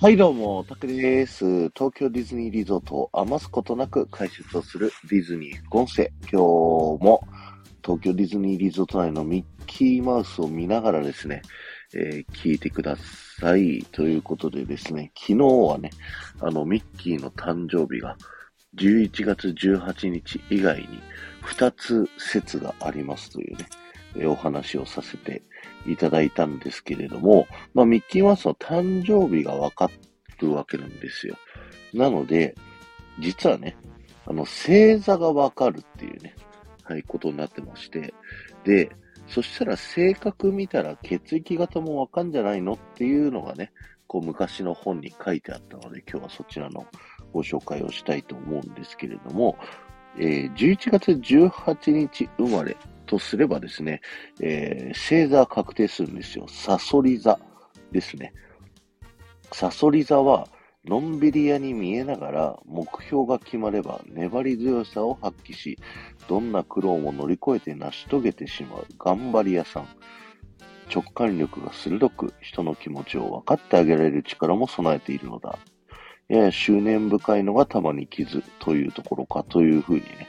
はい、どうも、タクです。東京ディズニーリゾートを余すことなく解説をするディズニー副音声。今日も東京ディズニーリゾート内のミッキーマウスを見ながらですね、えー聞いてください。ということでですね、昨日はね、あの、ミッキーの誕生日が11月18日以外に2つ説がありますというね、お話をさせていただいたんですけれども、まあ、ミッキーマウスの誕生日がわかるわけなんですよ。なので、実はね、あの、星座がわかるっていうね、はい、ことになってまして、で、そしたら性格見たら血液型もわかんじゃないのっていうのがね、こう昔の本に書いてあったので、今日はそちらのご紹介をしたいと思うんですけれども、えー11月18日生まれとすればですね、えー星座確定するんですよ。サソリ座ですね。サソリ座は、のんびり屋に見えながら、目標が決まれば粘り強さを発揮し、どんな苦労も乗り越えて成し遂げてしまう頑張り屋さん。直感力が鋭く、人の気持ちを分かってあげられる力も備えているのだ。やや執念深いのがたまに傷というところかというふうにね、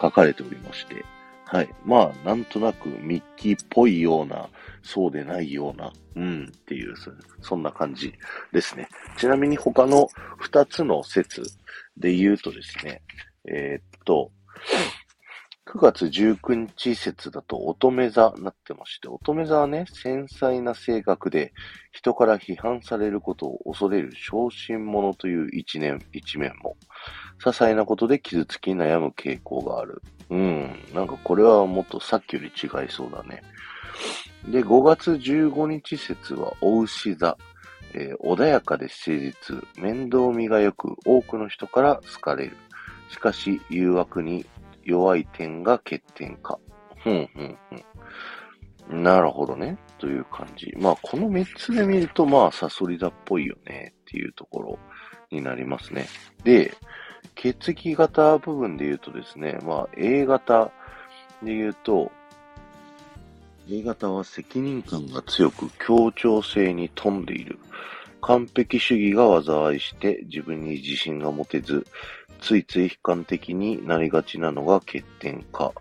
書かれておりまして、はい。まあ、なんとなくミッキーっぽいような、そうでないような、うんっていう、そんな感じですね。ちなみに他の二つの説で言うとですね、えーっと、9月19日説だと乙女座になってまして、乙女座はね、繊細な性格で、人から批判されることを恐れる小心者という一年、一面も、些細なことで傷つき悩む傾向がある。うん、なんかこれはもっとさっきより違いそうだね。で、5月15日説は、お牛座。えー穏やかで誠実、面倒見が良く、多くの人から好かれる。しかし、誘惑に弱い点が欠点か。ふんふんふん。なるほどね。という感じ。まあ、この3つで見ると、まあ、サソリ座っぽいよね。っていうところになりますね。で、血液型部分で言うとですね、まあ、A 型で言うと、A 型は責任感が強く協調性に富んでいる。完璧主義が災いして自分に自信が持てず、ついつい悲観的になりがちなのが欠点か。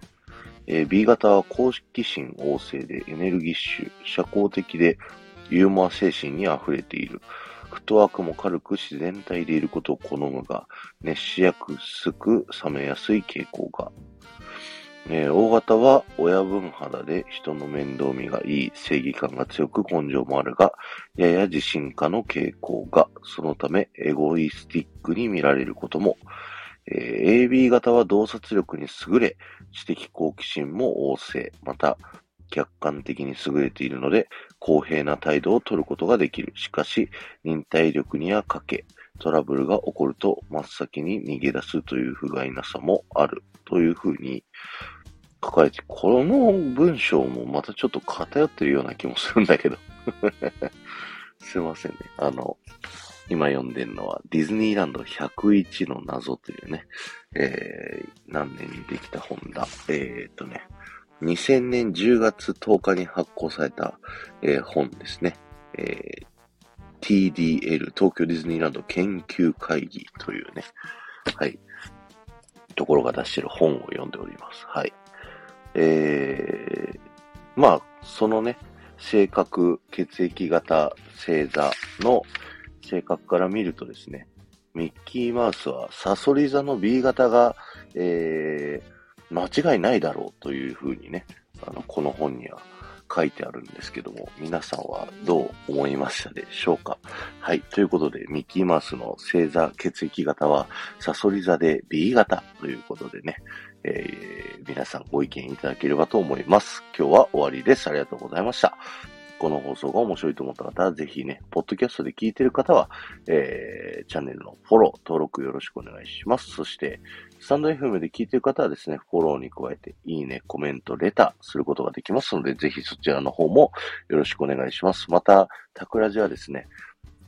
え B 型は公式心旺盛でエネルギッシュ、社交的でユーモア精神に溢れている。フットワークも軽く自然体でいることを好むが、熱しやすく冷めやすい傾向が。えー O 型は親分肌で人の面倒見がいい、正義感が強く根性もあるが、やや自信家の傾向が、そのためエゴイスティックに見られることも、えー AB 型は洞察力に優れ、知的好奇心も旺盛、また客観的に優れているので、公平な態度を取ることができる。しかし、忍耐力には欠け、トラブルが起こると真っ先に逃げ出すという不甲斐なさもある。というふうに書かれて、この文章もまたちょっと偏ってるような気もするんだけど。すいませんね。あの、今読んでるのはディズニーランド101の謎というね、えー、何年にできた本だ。えー、っとね、2000年10月10日に発行された、えー本ですね。えー TDL、東京ディズニーランド研究会議というね、はい、ところが出してる本を読んでおります。はい。えー、まあ、そのね、性格、血液型、星座の性格から見るとですね、ミッキーマウスはサソリ座の B 型が、えー、間違いないだろうというふうにね、あの、この本には書いてあるんですけども、皆さんはどう思いましたでしょうか？はい。ということで、ミッキーマウスの星座血液型は、サソリ座で B 型ということでね、えー皆さんご意見いただければと思います。今日は終わりです。ありがとうございました。この放送が面白いと思った方は、ぜひね、ポッドキャストで聞いてる方は、えー、チャンネルのフォロー、登録よろしくお願いします。そして、スタンド FM で聞いてる方はですね、フォローに加えて、いいね、コメント、レターすることができますので、ぜひそちらの方もよろしくお願いします。また、タクラジはですね、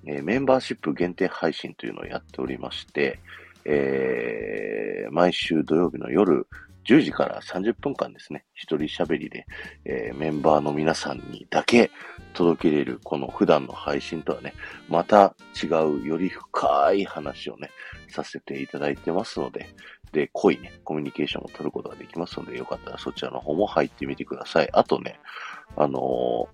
えメンバーシップ限定配信というのをやっておりまして、えー毎週土曜日の夜10時から30分間ですね、一人喋りで、えー、メンバーの皆さんにだけ届けれるこの普段の配信とはね、また違うより深い話をね、させていただいてますので、で、濃いね、コミュニケーションを取ることができますので、よかったらそちらの方も入ってみてください。あとね、あの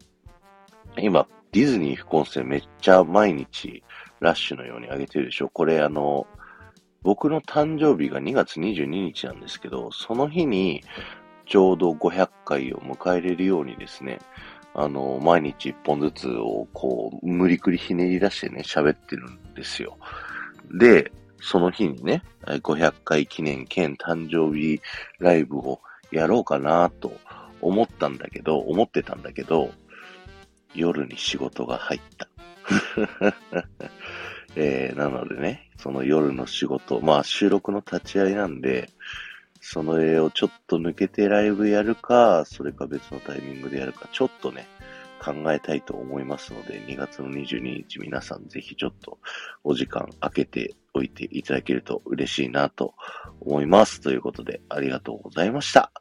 ー、今、ディズニー副音声めっちゃ毎日ラッシュのように上げてるでしょこれあのー、僕の誕生日が2月22日なんですけど、その日にちょうど500回を迎えれるようにですね、あの、毎日1本ずつをこう、無理くりひねり出してね、喋ってるんですよ。で、その日にね、500回記念兼誕生日ライブをやろうかなと思ったんだけど、思ってたんだけど、夜に仕事が入った。えー、なのでね、その夜の仕事、まあ収録の立ち会いなんで、その絵をちょっと抜けてライブやるか、それか別のタイミングでやるか、ちょっとね、考えたいと思いますので、2月の22日皆さんぜひちょっとお時間空けておいていただけると嬉しいなと思います。ということで、ありがとうございました。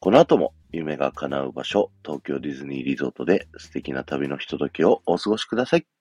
この後も夢が叶う場所、東京ディズニーリゾートで素敵な旅のひとときをお過ごしください。